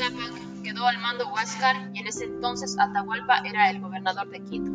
Cápac quedó al mando Huáscar y en ese entonces Atahualpa era el gobernador de Quito.